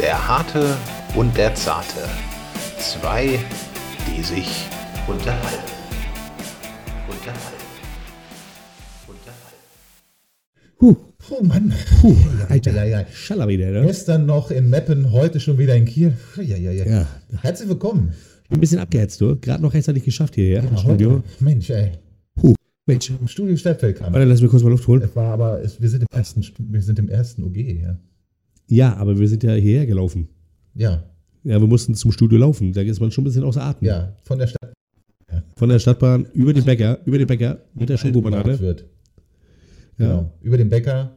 Der Harte und der Zarte. Zwei, die sich unterhalten. Unterhalten. Unterhalten. Huh, Oh Mann. puh, Alter. Ja, ja. Schaller wieder, ne? Gestern noch in Meppen, heute schon wieder in Kiel. Ja, ja, ja. Ja. Herzlich willkommen. Ich bin ein bisschen abgehetzt, du. Gerade noch rechtzeitig geschafft hierher im Ja, Studio. heute- Mensch, ey. Huh, Mensch. Im Studio Stadtfeld kam. Warte, lass mich kurz mal Luft holen. Es war aber, es, wir, sind im ersten, wir sind im ersten OG, ja. Ja, aber wir sind ja hierher gelaufen. Ja, Ja, wir mussten zum Studio laufen. Da ist man schon ein bisschen außer Atem. ja, von der Stadt Von der Stadtbahn über den Bäcker, über den Bäcker mit der Schokobanane. wird. Ja. Genau. Über den Bäcker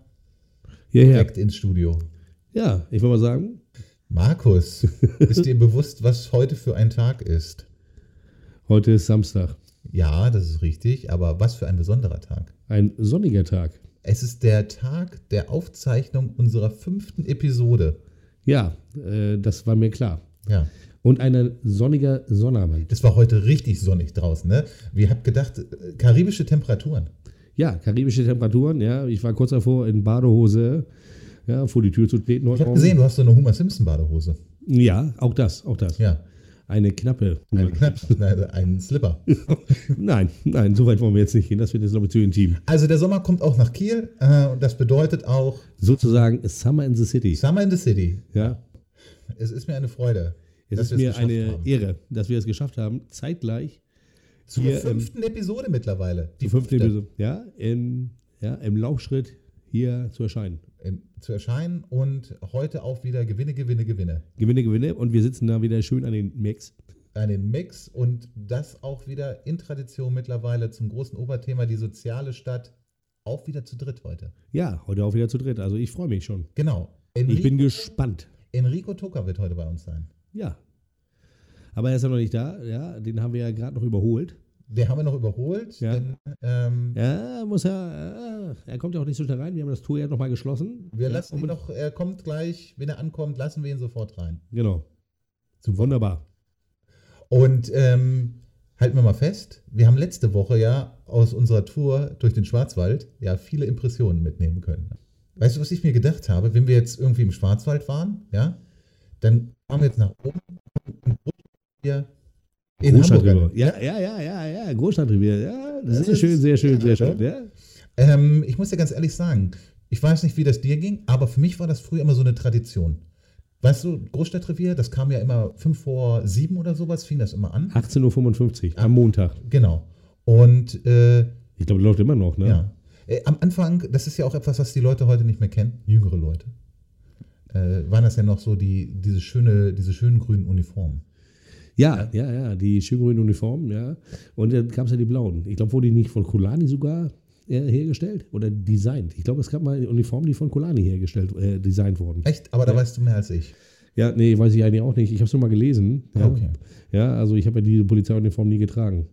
Hierher. direkt ins Studio. Ja, ich würde mal sagen, Markus, ist dir bewusst, was heute für ein Tag ist? heute ist Samstag. Ja, das ist richtig, aber was für ein besonderer Tag. Ein sonniger Tag. Es ist der Tag der Aufzeichnung unserer fünften Episode. Ja, äh, das war mir klar. Ja, Und ein sonniger Sonnabend. das war heute richtig sonnig draußen, ne? Wir habt gedacht, äh, karibische Temperaturen. Ja, karibische Temperaturen. Ja, ich war kurz davor in Badehose, ja, vor die Tür zu treten Ich habe gesehen, du hast so eine Homer Simpson Badehose. Ja, auch das, auch das. Ja, Eine knappe. ein, knapp, nein, ein Slipper. Nein, nein, so weit wollen wir jetzt nicht gehen. Das wird jetzt, glaube ich, zu intim. Also der Sommer kommt auch nach Kiel äh, und das bedeutet auch Sozusagen Summer in the City. Summer in the City. Ja, Es ist mir eine Freude. es ist mir geschafft eine haben. Ehre, dass wir es geschafft haben, zeitgleich Zur hier, ähm, fünften Episode mittlerweile. die fünfte Episode, ja, in, ja, im Laufschritt hier zu erscheinen. Ähm, zu erscheinen und heute auch wieder Gewinne, Gewinne, Gewinne. Gewinne, Gewinne und wir sitzen da wieder schön an den Mix. Einen Mix und das auch wieder in Tradition mittlerweile zum großen Oberthema, die soziale Stadt, auch wieder zu dritt heute. Ja, heute auch wieder zu dritt. Also ich freue mich schon. Genau. Ich Enrico, bin gespannt. Enrico Tucker wird heute bei uns sein. Ja. Aber er ist ja noch nicht da. Ja, den haben wir ja gerade noch überholt. Den haben wir noch überholt. Ja. Denn, ähm, Ja, muss er. Äh, er kommt ja auch nicht so schnell rein. Wir haben das Tor ja nochmal geschlossen. Wir ja, lassen ihn noch, er kommt gleich, wenn er ankommt, lassen wir ihn sofort rein. Genau. Wunderbar. Und ähm, halten wir mal fest, wir haben letzte Woche ja aus unserer Tour durch den Schwarzwald ja viele Impressionen mitnehmen können. Weißt du, was ich mir gedacht habe, wenn wir jetzt irgendwie im Schwarzwald waren, ja, dann fahren wir jetzt nach oben und hier in Hamburg. Ja, ja, ja, ja, ja. Großstadtrevier. Ja, Das sehr ist- schön, sehr schön, sehr schön. Ja. Ähm, ich muss dir ganz ehrlich sagen, ich weiß nicht, wie das dir ging, aber für mich war das früher immer so eine Tradition. Weißt du, Großstadtrevier, das kam ja immer fünf vor sieben oder sowas, fing das immer an. 18.55 Uhr am Montag. Genau. Und äh, Ich glaube, läuft immer noch, ne? Ja. Äh, am Anfang, das ist ja auch etwas, was die Leute heute nicht mehr kennen, jüngere Leute, äh, waren das ja noch so die, diese, schöne, diese schönen grünen Uniformen. Ja, ja, ja, die schön grünen Uniformen, ja. Und dann gab es ja die blauen. Ich glaube, wurde die nicht von Kulani sogar äh, hergestellt oder designt? Ich glaube, es gab mal Uniformen, die von Kulani hergestellt, äh, designt wurden. Echt? Aber da Ja. weißt du mehr als ich. Ja, nee, weiß ich eigentlich auch nicht. Ich habe es nur mal gelesen. Ja, Okay. ja also ich habe ja diese Polizeiuniform nie getragen.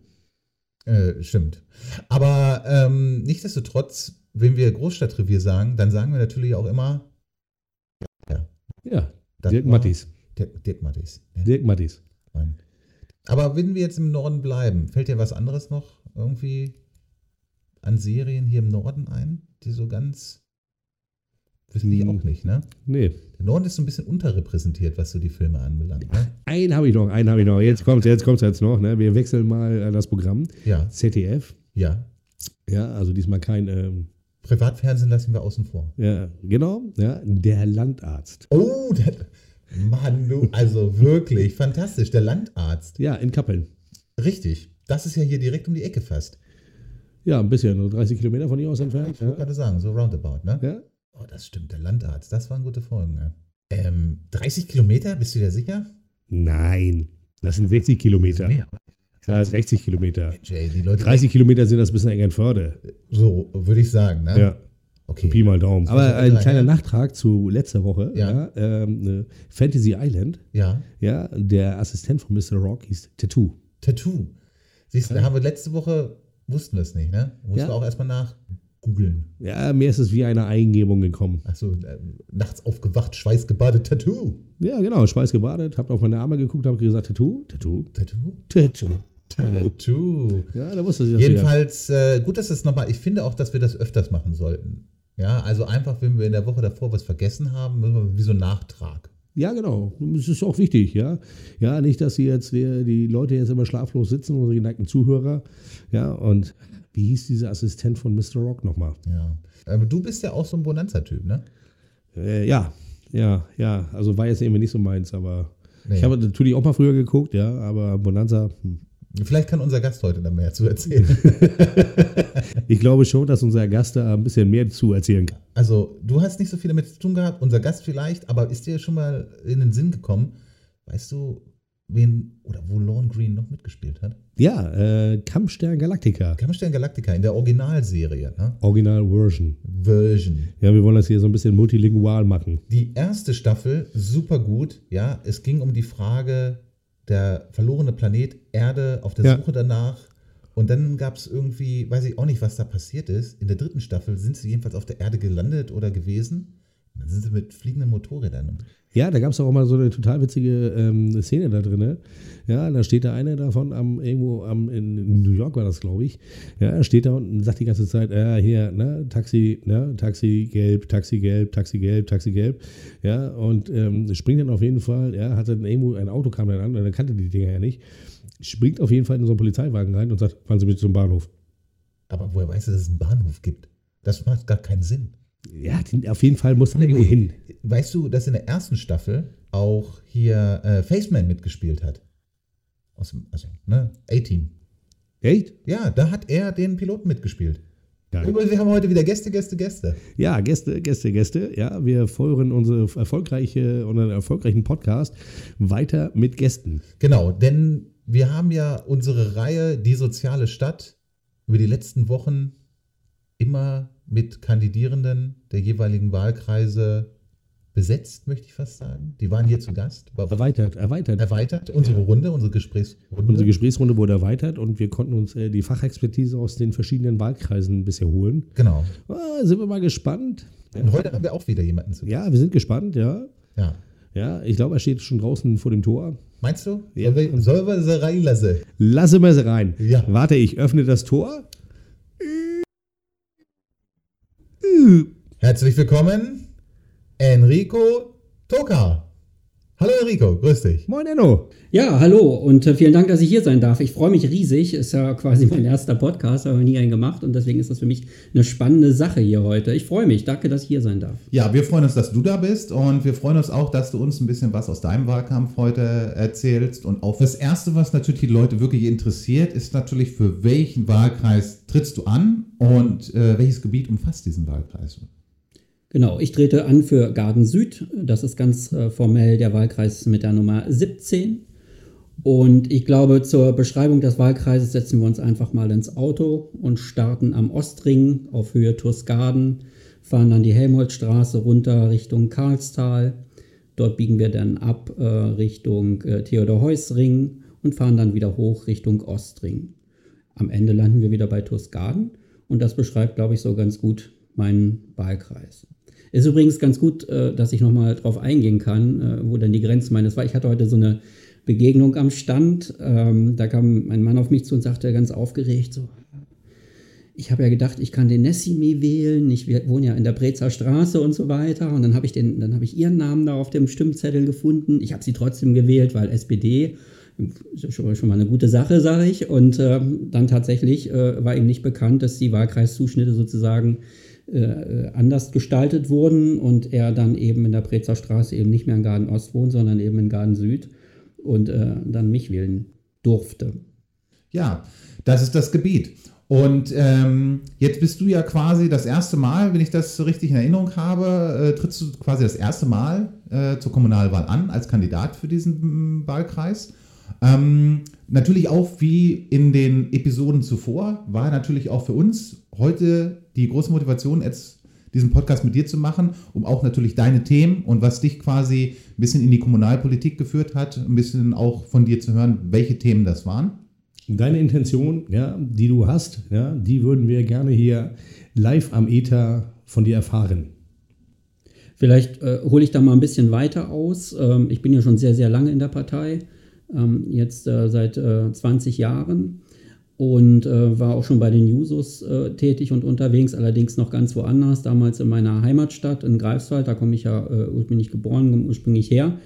Äh, stimmt. Aber ähm, nichtsdestotrotz, wenn wir Großstadtrevier sagen, dann sagen wir natürlich auch immer Ja, das Dirk Mattis. Dirk, Dirk Mattis. Ja, Dirk Mattis. Mann. Aber wenn wir jetzt im Norden bleiben, fällt dir was anderes noch irgendwie an Serien hier im Norden ein, die so ganz. Wissen die Hm. auch nicht, ne? Nee. Der Norden ist so ein bisschen unterrepräsentiert, was so die Filme anbelangt. Ne? Einen habe ich noch, einen habe ich noch. Jetzt kommt jetzt kommt's jetzt noch. Ne? Wir wechseln mal äh, das Programm. Ja, ZDF. ja. Ja, also diesmal kein, ähm, Privatfernsehen lassen wir außen vor. ja, genau, ja, der Landarzt. Oh, der, Mann, du, also wirklich fantastisch. Der Landarzt. Ja, in Kappeln. Richtig. Das ist ja hier direkt um die Ecke fast. Ja, ein bisschen, nur 30 Kilometer von hier aus entfernt. Ich wollte Ja. gerade sagen, so roundabout, ne? ja. Oh, das stimmt, der Landarzt. Das waren gute Folgen, ne? Ähm, 30 Kilometer, bist du dir sicher? Nein, das sind 60 Kilometer. Mehr. Ja, 60 Kilometer. Die Leute. 30 Kilometer sind das bis nach Eckernförde. So, würde ich sagen, ne? Ja, Okay. Pi mal Daumen. Aber Also, ein kleiner ja. Nachtrag zu letzter Woche. Ja. Ja. ähm, äh, Fantasy Island. Ja. Ja, der Assistent von Mr. Rock hieß Tattoo. Tattoo. Siehst du, da haben wir letzte Woche, wussten wir es nicht, ne? Mussten Ja. wir auch erstmal nach googeln. Ja, mir ist es wie eine Eingebung gekommen. Achso, äh, nachts aufgewacht, schweißgebadet, Tattoo. Ja, genau, Schweiß gebadet, hab auf meine Arme geguckt, hab gesagt, Tattoo, Tattoo, Tattoo? Tattoo. Tattoo. Ja, da wusste ich das. Jedenfalls, äh, gut, dass das nochmal, ich finde auch, dass wir das öfters machen sollten. Ja, also einfach, wenn wir in der Woche davor was vergessen haben, müssen wir wie so ein Nachtrag. Ja, genau. Das ist auch wichtig, ja. Ja, nicht, dass sie jetzt die, die Leute jetzt immer schlaflos sitzen, unsere geneigten Zuhörer. Ja, und wie hieß dieser Assistent von Mr. Rock nochmal? Ja. Aber du bist ja auch so ein Bonanza-Typ, ne? Äh, ja, ja, ja. Also war jetzt irgendwie nicht so meins, aber Nee. ich habe natürlich auch mal früher geguckt, ja, aber Bonanza, hm. Vielleicht kann unser Gast heute da mehr zu erzählen. ich glaube schon, dass unser Gast da ein bisschen mehr zu erzählen kann. Also, du hast nicht so viel damit zu tun gehabt, unser Gast vielleicht, aber ist dir schon mal in den Sinn gekommen, weißt du, wen oder wo Lorne Green noch mitgespielt hat? Ja, äh, Kampfstern Galactica, Kampfstern Galactica in der Originalserie, ne? Original Version. Version. Ja, wir wollen das hier so ein bisschen multilingual machen. Die erste Staffel super gut, ja. Es ging um die Frage der verlorene Planet Erde auf der Ja. Suche danach. Und dann gab es irgendwie, weiß ich auch nicht, was da passiert ist. In der dritten Staffel sind sie jedenfalls auf der Erde gelandet oder gewesen. Dann sind sie mit fliegenden Motorrädern. Ja, da gab es auch mal so eine total witzige ähm, Szene da drin. Ja, da steht da einer davon am, irgendwo am, in New York war das, glaube ich. Ja, er steht da und sagt die ganze Zeit, ja, hier, ne, Taxi, ne, Taxi gelb, Taxi gelb, Taxi gelb, Taxi gelb. Ja, und ähm, springt dann auf jeden Fall, ja, hat dann irgendwo ein Auto kam dann an, und er kannte die Dinger ja nicht. Springt auf jeden Fall in so einen Polizeiwagen rein und sagt, fahren Sie bitte zum Bahnhof. Aber woher weißt du, dass es einen Bahnhof gibt? Das macht gar keinen Sinn. Ja, auf jeden Fall muss er irgendwo hin. Weißt du, dass in der ersten Staffel auch hier äh, Faceman mitgespielt hat? Aus dem, also, ne, A-Team. Echt? Ja, da hat er den Piloten mitgespielt. Ja. Übrigens, wir haben heute wieder Gäste, Gäste, Gäste. Ja, Gäste, Gäste, Gäste. Ja, wir feuern unsere erfolgreiche, unseren erfolgreichen Podcast weiter mit Gästen. Genau, denn wir haben ja unsere Reihe Die soziale Stadt über die letzten Wochen immer mit Kandidierenden der jeweiligen Wahlkreise besetzt, möchte ich fast sagen. Die waren hier zu Gast. Erweitert, erweitert. erweitert unsere Runde, unsere Gesprächsrunde. Unsere Gesprächsrunde wurde erweitert und wir konnten uns äh, die Fachexpertise aus den verschiedenen Wahlkreisen bisher holen. genau. Ah, sind wir mal gespannt. Und heute haben wir auch wieder jemanden zu Gast. Ja, wir sind gespannt, ja. Ja. Ja, ich glaube, er steht schon draußen vor dem Tor. Meinst du? Ja. Sollen wir, sollen wir sie reinlassen? Lasse mal sie rein. Ja. Warte, ich öffne das Tor. Herzlich willkommen, Enrico Toka. Hallo Enrico, grüß dich. Moin, Enno. Ja, hallo und äh, vielen Dank, dass ich hier sein darf. Ich freue mich riesig. Ist ja quasi mein erster Podcast, aber nie einen gemacht und deswegen ist das für mich eine spannende Sache hier heute. Ich freue mich. Danke, dass ich hier sein darf. Ja, wir freuen uns, dass du da bist und wir freuen uns auch, dass du uns ein bisschen was aus deinem Wahlkampf heute erzählst. Und auch das Erste, was natürlich die Leute wirklich interessiert, ist natürlich, für welchen Wahlkreis trittst du an und äh, welches Gebiet umfasst diesen Wahlkreis? Genau, ich trete an für Garden Süd. Das ist ganz äh, formell der Wahlkreis mit der Nummer 17. Und ich glaube, zur Beschreibung des Wahlkreises setzen wir uns einfach mal ins Auto und starten am Ostring auf Höhe Turskaden, fahren dann die Helmholtzstraße runter Richtung Karlstal. Dort biegen wir dann ab äh, Richtung äh, Theodor-Heuss-Ring und fahren dann wieder hoch Richtung Ostring. Am Ende landen wir wieder bei Turskaden und das beschreibt, glaube ich, so ganz gut meinen Wahlkreis. Ist übrigens ganz gut, äh, dass ich nochmal drauf eingehen kann, äh, wo denn die Grenzen meines war. Ich hatte heute so eine Begegnung am Stand. Ähm, da kam ein Mann auf mich zu und sagte ganz aufgeregt so, ich habe ja gedacht, ich kann den Nessimi wählen. Ich wohne ja in der Brezer Straße und so weiter. Und dann habe ich, dann habe ich ihren Namen da auf dem Stimmzettel gefunden. Ich habe sie trotzdem gewählt, weil SPD schon, schon mal eine gute Sache, sage ich. Und ähm, dann tatsächlich äh, war ihm nicht bekannt, dass die Wahlkreiszuschnitte sozusagen äh, anders gestaltet wurden und er dann eben in der Brezer Straße eben nicht mehr in Garden Ost wohnt, sondern eben in Garden Süd und äh, dann mich wählen durfte. Ja, das ist das Gebiet. Und ähm, jetzt bist du ja quasi das erste Mal, wenn ich das so richtig in Erinnerung habe, äh, trittst du quasi das erste Mal äh, zur Kommunalwahl an als Kandidat für diesen Wahlkreis. Ähm, natürlich auch wie in den Episoden zuvor war natürlich auch für uns heute die große Motivation, jetzt diesen Podcast mit dir zu machen, um auch natürlich deine Themen und was dich quasi ein bisschen in die Kommunalpolitik geführt hat, ein bisschen auch von dir zu hören, welche Themen das waren. Deine Intention, ja, die du hast, ja, die würden wir gerne hier live am Ether von dir erfahren. Vielleicht äh, hole ich da mal ein bisschen weiter aus. Ähm, ich bin ja schon sehr, sehr lange in der Partei, ähm, jetzt äh, seit äh, 20 Jahren. und äh, war auch schon bei den Jusos äh, tätig und unterwegs, allerdings noch ganz woanders, damals in meiner Heimatstadt in Greifswald, da komme ich ja äh, ursprünglich geboren, ursprünglich her.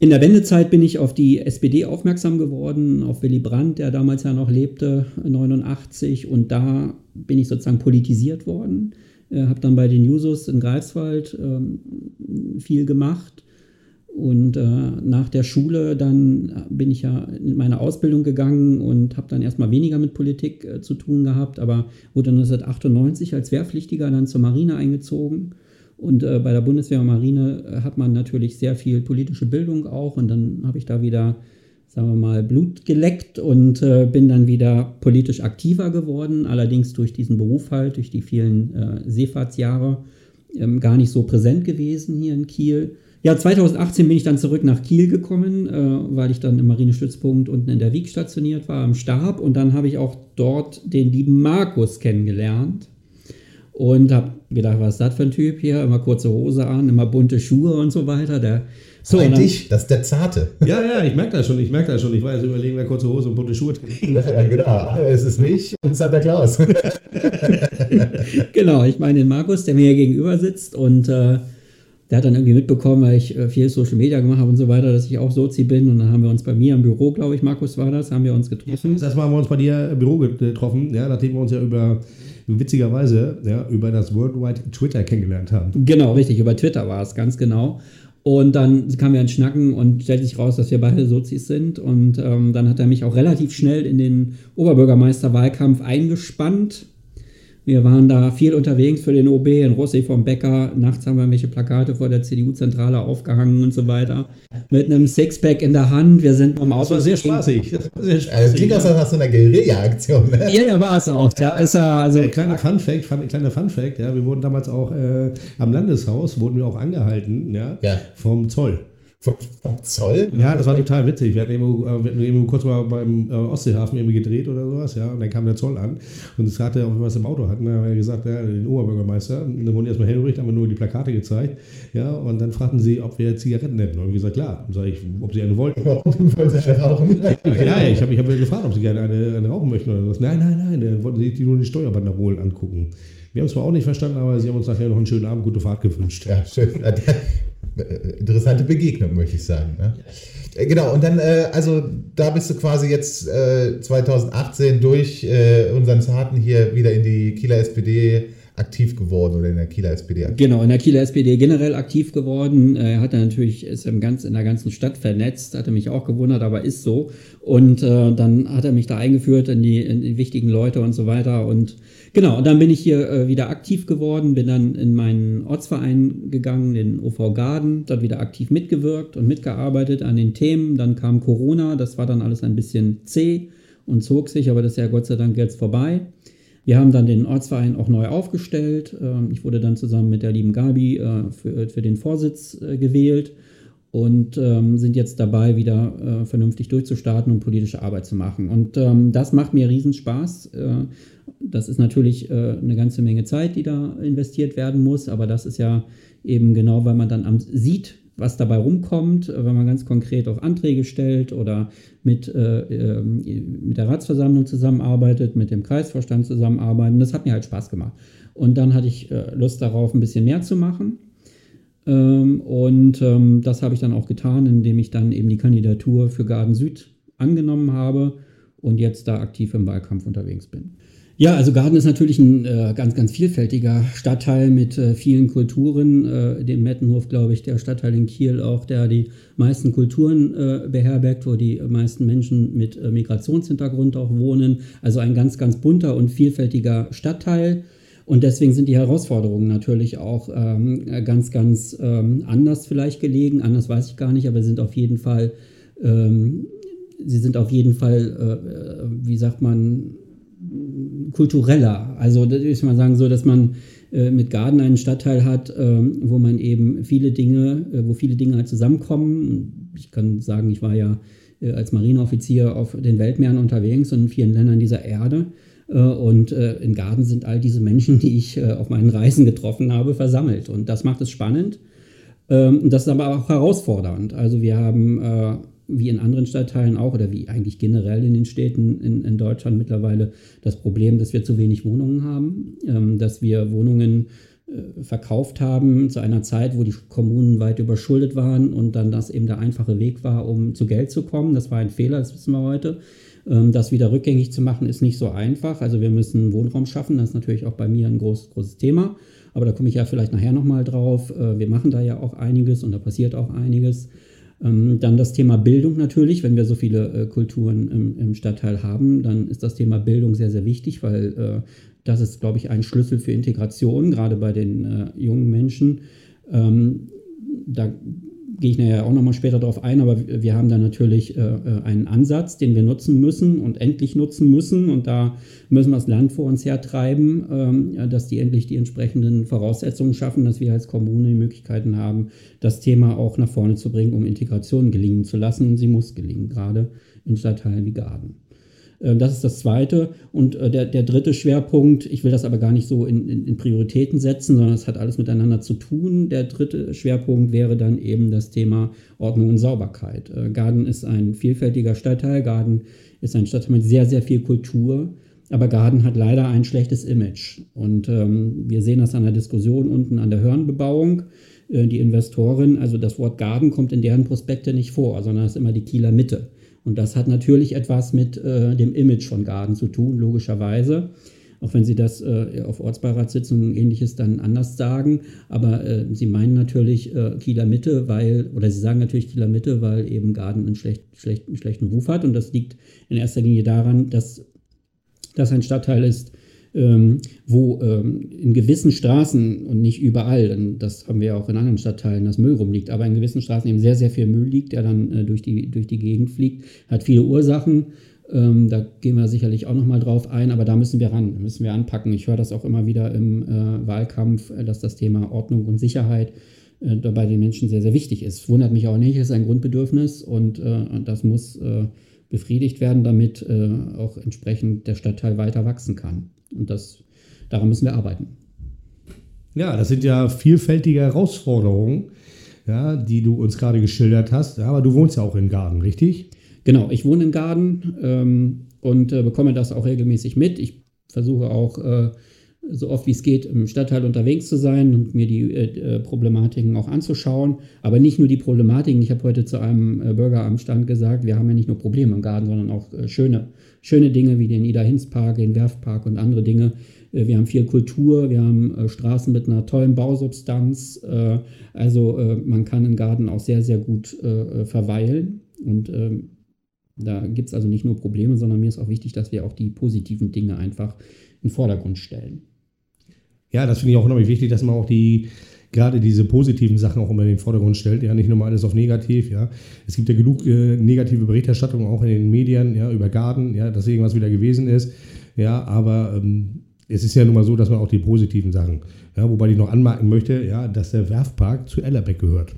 In der Wendezeit bin ich auf die SPD aufmerksam geworden, auf Willy Brandt, der damals ja noch lebte, 89, und da bin ich sozusagen politisiert worden, äh, habe dann bei den Jusos in Greifswald ähm, viel gemacht und äh, nach der Schule dann bin ich ja in meine Ausbildung gegangen und habe dann erstmal weniger mit Politik äh, zu tun gehabt, aber wurde 1998 als Wehrpflichtiger dann zur Marine eingezogen. Und äh, bei der Bundeswehr und Marine äh, hat man natürlich sehr viel politische Bildung auch. Und dann habe ich da wieder, sagen wir mal, Blut geleckt und äh, bin dann wieder politisch aktiver geworden. Allerdings durch diesen Beruf halt, durch die vielen äh, Seefahrtsjahre, ähm, gar nicht so präsent gewesen hier in Kiel ja, 2018 bin ich dann zurück nach Kiel gekommen, äh, weil ich dann im Marinestützpunkt unten in der Wieg stationiert war, am Stab. Und dann habe ich auch dort den lieben Markus kennengelernt. Und habe gedacht, was ist das für ein Typ hier? Immer kurze Hose an, immer bunte Schuhe und so weiter. Der, so, Nein, dich, das ist der Zarte. Ja, ja, ich merke das schon, ich merke das schon. Ich war jetzt überlegen, wer kurze Hose und bunte Schuhe trägt. Ja, genau, es ist nicht, hat der Klaus. genau, ich meine den Markus, der mir hier gegenüber sitzt und äh, der hat dann irgendwie mitbekommen, weil ich äh, viel Social Media gemacht habe und so weiter, dass ich auch Sozi bin. Und dann haben wir uns bei mir im Büro, glaube ich, Markus war das, haben wir uns getroffen. Das haben wir uns bei dir im Büro getroffen, ja, nachdem wir uns ja über, witzigerweise, ja, über das Worldwide Twitter kennengelernt haben. Genau, richtig, über Twitter war es, ganz genau. Und dann kamen wir ins Schnacken und stellte sich raus, dass wir beide Sozis sind. Und ähm, dann hat er mich auch relativ schnell in den Oberbürgermeisterwahlkampf eingespannt wir waren da viel unterwegs für den OB in Rossi vom Bäcker. Nachts haben wir welche Plakate vor der CDU-Zentrale aufgehangen und so weiter. Mit einem Sixpack in der Hand. Wir sind am Auto. Das war sehr spaßig. Das war sehr spaßig. Also klingt aus nach so einer Guerilla-Aktion. Ne? Ja, ja, war es auch. Ja, ist ja, also äh, kleiner Fun-Fact, fun, kleiner Fun-Fact, ja, wir wurden damals auch äh, am Landeshaus, wurden wir auch angehalten, ja, ja. vom Zoll. Vom Zoll? Ja, das war total witzig. Wir hatten eben, äh, wir hatten eben kurz mal beim äh, Ostseehafen irgendwie gedreht oder sowas, ja, und dann kam der Zoll an und es hatte, ob wir was im Auto hatten, dann haben wir gesagt, ja, den Oberbürgermeister, und dann wurden erstmal hellricht, haben wir nur die Plakate gezeigt, ja, und dann fragten sie, ob wir Zigaretten hätten. Und wir gesagt, klar. Und sage ich, ob sie eine wollten. Warum wollen sie eine rauchen? ja, ich habe ich hab gefragt, ob sie gerne eine, eine rauchen möchten oder was. Nein, nein, nein, dann wollten sie nur die Steuerbanderolen angucken. Wir haben es zwar auch nicht verstanden, aber sie haben uns nachher noch einen schönen Abend, gute Fahrt gewünscht. Ja, schön. Äh, interessante Begegnung, möchte ich sagen. Ne? Äh, genau, und dann, äh, also da bist du quasi jetzt äh, 2018 durch äh, unseren Zarten hier wieder in die Kieler SPD aktiv geworden oder in der Kieler SPD aktiv. Genau, in der Kieler SPD generell aktiv geworden. Er hat natürlich, ist im ganz, in der ganzen Stadt vernetzt, hatte mich auch gewundert, aber ist so. Und äh, dann hat er mich da eingeführt in die, in die wichtigen Leute und so weiter und Genau, und dann bin ich hier äh, wieder aktiv geworden, bin dann in meinen Ortsverein gegangen, den OV Garden, dort wieder aktiv mitgewirkt und mitgearbeitet an den Themen. Dann kam Corona, das war dann alles ein bisschen zäh und zog sich, aber das ist ja Gott sei Dank jetzt vorbei. Wir haben dann den Ortsverein auch neu aufgestellt. Ähm, ich wurde dann zusammen mit der lieben Gabi äh, für, für den Vorsitz äh, gewählt und ähm, sind jetzt dabei, wieder äh, vernünftig durchzustarten und politische Arbeit zu machen. Und ähm, das macht mir Riesenspaß. Das ist natürlich eine ganze Menge Zeit, die da investiert werden muss, aber das ist ja eben genau, weil man dann am, sieht, was dabei rumkommt, wenn man ganz konkret auch Anträge stellt oder mit, äh, ähm, mit der Ratsversammlung zusammenarbeitet, mit dem Kreisvorstand zusammenarbeitet. Das hat mir halt Spaß gemacht. Und dann hatte ich äh, Lust darauf, ein bisschen mehr zu machen. Ähm, und ähm, das habe ich dann auch getan, indem ich dann eben die Kandidatur für Garden Süd angenommen habe und jetzt da aktiv im Wahlkampf unterwegs bin. Ja, also Garden ist natürlich ein äh, ganz, ganz vielfältiger Stadtteil mit äh, vielen Kulturen. Äh, dem Mettenhof, glaube ich, der Stadtteil in Kiel auch, der die meisten Kulturen äh, beherbergt, wo die meisten Menschen mit äh, Migrationshintergrund auch wohnen. Also ein ganz, ganz bunter und vielfältiger Stadtteil. Und deswegen sind die Herausforderungen natürlich auch ähm, ganz, ganz ähm, anders vielleicht gelegen. Anders weiß ich gar nicht, aber sie sind auf jeden Fall, ähm, sie sind auf jeden Fall, äh, wie sagt man, kultureller. Also das ist mal sagen so, dass man äh, mit Garden einen Stadtteil hat, äh, wo man eben viele Dinge, äh, wo viele Dinge halt zusammenkommen. Ich kann sagen, ich war ja äh, als Marineoffizier auf den Weltmeeren unterwegs und in vielen Ländern dieser Erde. Äh, und äh, in Garden sind all diese Menschen, die ich auf meinen Reisen getroffen habe, versammelt. Und das macht es spannend. Ähm, das ist aber auch herausfordernd. Also wir haben wie in anderen Stadtteilen auch oder wie eigentlich generell in den Städten in, in Deutschland mittlerweile das Problem, dass wir zu wenig Wohnungen haben, ähm, dass wir Wohnungen äh, verkauft haben zu einer Zeit, wo die Kommunen weit überschuldet waren und dann das eben der einfache Weg war, um zu Geld zu kommen. Das war ein Fehler, das wissen wir heute. Ähm, das wieder rückgängig zu machen, ist nicht so einfach. Also wir müssen Wohnraum schaffen. Das ist natürlich auch bei mir ein großes, großes Thema. Aber da komme ich ja vielleicht nachher nochmal drauf. Äh, wir machen da ja auch einiges und da passiert auch einiges. Ähm, dann das Thema Bildung natürlich. Wenn wir so viele äh, Kulturen im, im, Stadtteil haben, dann ist das Thema Bildung sehr, sehr wichtig, weil äh, das ist, glaube ich, ein Schlüssel für Integration, gerade bei den äh, jungen Menschen. Ähm, da gehe ich nachher auch nochmal später darauf ein, aber wir haben da natürlich äh, äh, einen Ansatz, den wir nutzen müssen und endlich nutzen müssen. Und da müssen wir das Land vor uns hertreiben, ähm, dass die endlich die entsprechenden Voraussetzungen schaffen, dass wir als Kommune die Möglichkeiten haben, das Thema auch nach vorne zu bringen, um Integration gelingen zu lassen. Und sie muss gelingen, gerade in Stadtteilen wie Garden. Äh, das ist das Zweite. Und äh, der, der dritte Schwerpunkt, ich will das aber gar nicht so in, in, in Prioritäten setzen, sondern es hat alles miteinander zu tun. Der dritte Schwerpunkt wäre dann eben das Thema Ordnung und Sauberkeit. Äh, Garden ist ein vielfältiger Stadtteil. Garden ist ein Stadtteil mit sehr, sehr viel Kultur. Aber Garden hat leider ein schlechtes Image. Und ähm, wir sehen das an der Diskussion unten an der Hörnbebauung. die Investorin, also das Wort Garden kommt in deren Prospekte nicht vor, sondern es ist immer die Kieler Mitte. Und das hat natürlich etwas mit äh, dem Image von Garden zu tun, logischerweise. Auch wenn Sie das äh, auf Ortsbeiratssitzungen ähnliches dann anders sagen. Aber äh, Sie meinen natürlich äh, Kieler Mitte, weil, oder Sie sagen natürlich Kieler Mitte, weil eben Garden einen, schlecht, schlecht, einen schlechten Ruf hat. Und das liegt in erster Linie daran, dass das ein Stadtteil ist, ähm, wo ähm, in gewissen Straßen und nicht überall, denn das haben wir ja auch in anderen Stadtteilen, dass Müll rumliegt, aber in gewissen Straßen eben sehr, sehr viel Müll liegt, der dann äh, durch, die, durch die Gegend fliegt, hat viele Ursachen. Ähm, da gehen wir sicherlich auch nochmal drauf ein, aber da müssen wir ran, müssen wir anpacken. Ich höre das auch immer wieder im äh, Wahlkampf, äh, dass das Thema Ordnung und Sicherheit äh, bei den Menschen sehr, sehr wichtig ist. Wundert mich auch nicht, es ist ein Grundbedürfnis und äh, das muss äh, befriedigt werden, damit auch entsprechend der Stadtteil weiter wachsen kann. Und das, daran müssen wir arbeiten. Ja, das sind ja vielfältige Herausforderungen, ja, die du uns gerade geschildert hast. aber du wohnst ja auch in Garden, richtig? Genau, ich wohne in Garden ähm, und äh, bekomme das auch regelmäßig mit. Ich versuche auch äh, so oft wie es geht im Stadtteil unterwegs zu sein und mir die äh, äh Problematiken auch anzuschauen. Aber nicht nur die Problematiken. Ich habe heute zu einem äh, Bürger am Stand gesagt, wir haben ja nicht nur Probleme im Garten, sondern auch äh, schöne, schöne Dinge wie den Ida-Hinz-Park, den Werftpark und andere Dinge. Äh, wir haben viel Kultur, wir haben äh, Straßen mit einer tollen Bausubstanz. also man kann im Garten auch sehr, sehr gut verweilen. Und ähm, da gibt es also nicht nur Probleme, sondern mir ist auch wichtig, dass wir auch die positiven Dinge einfach in den Vordergrund stellen. Ja, das finde ich auch unheimlich wichtig, dass man auch die gerade diese positiven Sachen auch immer in den Vordergrund stellt, ja, nicht nur mal alles auf negativ, ja. Es gibt ja genug äh, negative Berichterstattung auch in den Medien, ja, über Garten, ja, dass irgendwas wieder gewesen ist, ja, aber ähm, es ist ja nun mal so, dass man auch die positiven Sachen, ja, wobei ich noch anmerken möchte, ja, dass der Werfpark zu Ellerbeck gehört.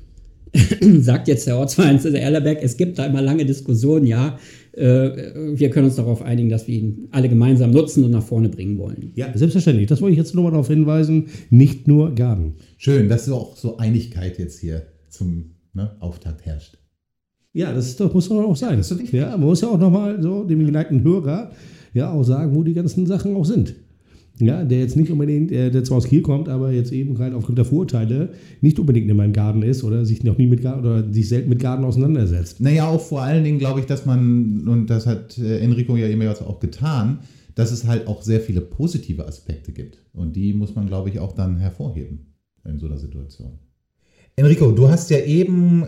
Sagt jetzt der Ortsverein Erlerbeck, es gibt da immer lange Diskussionen, ja, äh, wir können uns darauf einigen, dass wir ihn alle gemeinsam nutzen und nach vorne bringen wollen. Ja, selbstverständlich. Das wollte ich jetzt nur mal darauf hinweisen. Nicht nur Garden. Schön, dass auch so Einigkeit jetzt hier zum ne, Auftakt herrscht. Ja, das doch, muss doch auch sein. Ja, man muss ja auch nochmal so dem geneigten Hörer ja auch sagen, wo die ganzen Sachen auch sind ja, der jetzt nicht unbedingt, äh, der zwar aus Kiel kommt, aber jetzt eben gerade aufgrund der Vorurteile nicht unbedingt in meinem Garten ist oder sich noch nie mit Garten oder sich selten mit Garten auseinandersetzt. Naja, auch vor allen Dingen glaube ich, dass man, und das hat äh, Enrico ja immer auch getan, dass es halt auch sehr viele positive Aspekte gibt. Und die muss man, glaube ich, auch dann hervorheben in so einer Situation. Enrico, du hast ja eben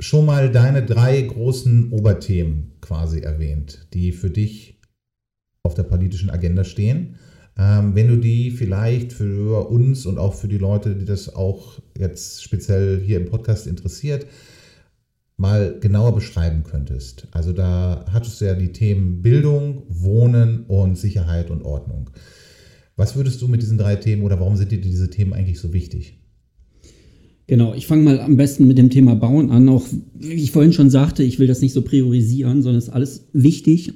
schon mal deine drei großen Oberthemen quasi erwähnt, die für dich auf der politischen Agenda stehen. Ähm, wenn du die vielleicht für uns und auch für die Leute, die das auch jetzt speziell hier im Podcast interessiert, mal genauer beschreiben könntest. Also da hattest du ja die Themen Bildung, Wohnen und Sicherheit und Ordnung. Was würdest du mit diesen drei Themen oder warum sind dir diese Themen eigentlich so wichtig? Genau, ich fange mal am besten mit dem Thema Bauen an. Auch wie ich vorhin schon sagte, ich will das nicht so priorisieren, sondern es ist alles wichtig.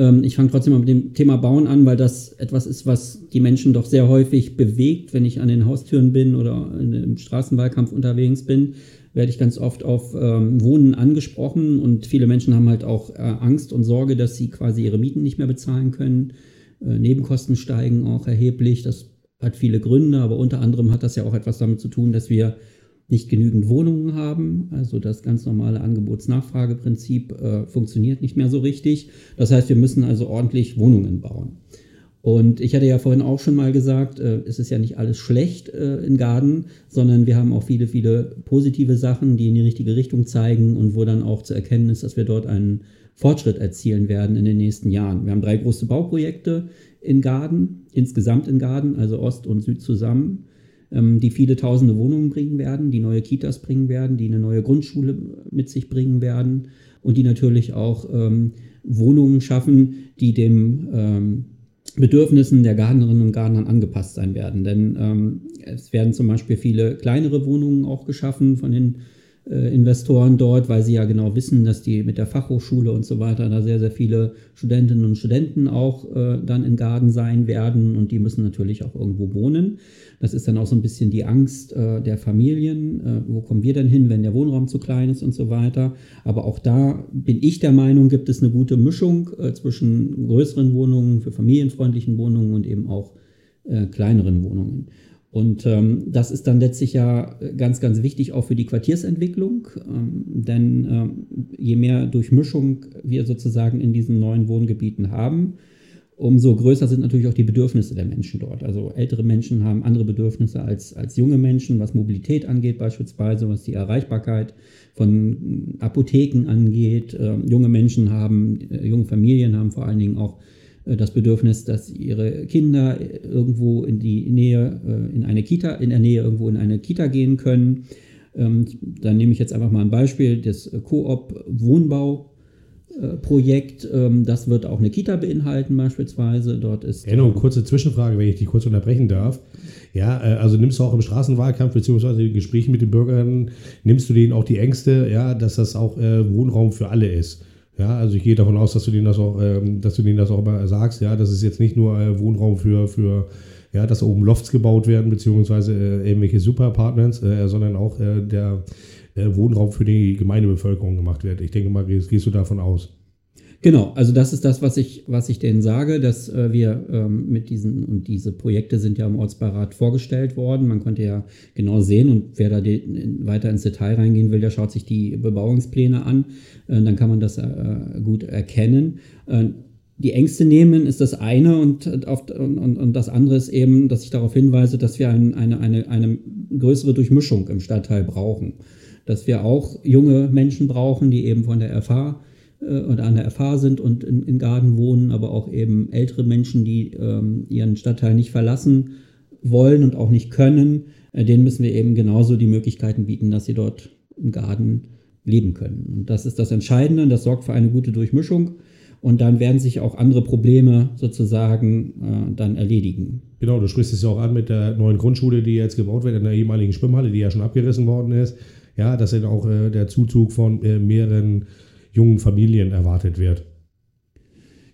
Ähm, ich fange trotzdem mal mit dem Thema Bauen an, weil das etwas ist, was die Menschen doch sehr häufig bewegt, wenn ich an den Haustüren bin oder im Straßenwahlkampf unterwegs bin werde ich ganz oft auf ähm, Wohnen angesprochen und viele Menschen haben halt auch äh, Angst und Sorge, dass sie quasi ihre Mieten nicht mehr bezahlen können. Äh, Nebenkosten steigen auch erheblich. Das hat viele Gründe, aber unter anderem hat das ja auch etwas damit zu tun, dass wir nicht genügend Wohnungen haben. Also das ganz normale Angebots-Nachfrageprinzip äh, funktioniert nicht mehr so richtig. Das heißt, wir müssen also ordentlich Wohnungen bauen. Und ich hatte ja vorhin auch schon mal gesagt, äh, es ist ja nicht alles schlecht äh, in Garden, sondern wir haben auch viele, viele positive Sachen, die in die richtige Richtung zeigen und wo dann auch zu erkennen ist, dass wir dort einen Fortschritt erzielen werden in den nächsten Jahren. Wir haben drei große Bauprojekte in Garden, insgesamt in Garden, also Ost und Süd zusammen, ähm, die viele tausende Wohnungen bringen werden, die neue Kitas bringen werden, die eine neue Grundschule mit sich bringen werden und die natürlich auch ähm, Wohnungen schaffen, die dem ähm, Bedürfnissen der Gardnerinnen und Gardner angepasst sein werden. Denn ähm, es werden zum Beispiel viele kleinere Wohnungen auch geschaffen von den Investoren dort, weil sie ja genau wissen, dass die mit der Fachhochschule und so weiter da sehr, sehr viele Studentinnen und Studenten auch äh, dann in Garden sein werden und die müssen natürlich auch irgendwo wohnen. Das ist dann auch so ein bisschen die Angst äh, der Familien. Äh, wo kommen wir denn hin, wenn der Wohnraum zu klein ist und so weiter. Aber auch da bin ich der Meinung, gibt es eine gute Mischung äh, zwischen größeren Wohnungen, für familienfreundlichen Wohnungen und eben auch äh, kleineren Wohnungen. Und ähm, das ist dann letztlich ja ganz, ganz wichtig auch für die Quartiersentwicklung, ähm, denn ähm, je mehr Durchmischung wir sozusagen in diesen neuen Wohngebieten haben, umso größer sind natürlich auch die Bedürfnisse der Menschen dort. Also ältere Menschen haben andere Bedürfnisse als, als junge Menschen, was Mobilität angeht beispielsweise, was die Erreichbarkeit von Apotheken angeht. Äh, junge Menschen haben, äh, junge Familien haben vor allen Dingen auch äh, das Bedürfnis, dass ihre Kinder irgendwo in die Nähe, äh, in eine Kita, in der Nähe irgendwo in eine Kita gehen können. Ähm, dann nehme ich jetzt einfach mal ein Beispiel, das Coop Wohnbau äh, Projekt. Ähm, das wird auch eine Kita beinhalten beispielsweise. Dort ist. Noch kurze Zwischenfrage, wenn ich dich kurz unterbrechen darf. Ja, äh, also nimmst du auch im Straßenwahlkampf beziehungsweise in Gesprächen mit den Bürgern, nimmst du denen auch die Ängste, ja, dass das auch äh, Wohnraum für alle ist. Ja, also ich gehe davon aus, dass du denen das auch, ähm, dass du denen das auch immer sagst, ja, das ist jetzt nicht nur äh, Wohnraum für, für ja, dass oben Lofts gebaut werden, beziehungsweise äh, irgendwelche Super-Apartments, äh, sondern auch der äh, Wohnraum für die Gemeindebevölkerung gemacht wird. Ich denke mal, gehst, gehst du davon aus? Genau, also das ist das, was ich, was ich denen sage, dass äh, wir ähm, mit diesen, und diese Projekte sind ja im Ortsbeirat vorgestellt worden. Man konnte ja genau sehen und wer da die, weiter ins Detail reingehen will, der schaut sich die Bebauungspläne an. Äh, dann kann man das äh, gut erkennen. Äh, die Ängste nehmen ist das eine und, auf, und, und, das andere ist eben, dass ich darauf hinweise, dass wir ein, eine, eine, eine größere Durchmischung im Stadtteil brauchen dass wir auch junge Menschen brauchen, die eben von der FH äh, oder an der FH sind und in, in Garden wohnen, aber auch eben ältere Menschen, die ähm, ihren Stadtteil nicht verlassen wollen und auch nicht können. Äh, denen müssen wir eben genauso die Möglichkeiten bieten, dass sie dort in Garden leben können. Und das ist das Entscheidende, das sorgt für eine gute Durchmischung. Und dann werden sich auch andere Probleme sozusagen äh, dann erledigen. Genau, du sprichst es ja auch an mit der neuen Grundschule, die jetzt gebaut wird in der ehemaligen Schwimmhalle, die ja schon abgerissen worden ist ja, dass dann auch äh, der Zuzug von äh, mehreren jungen Familien erwartet wird.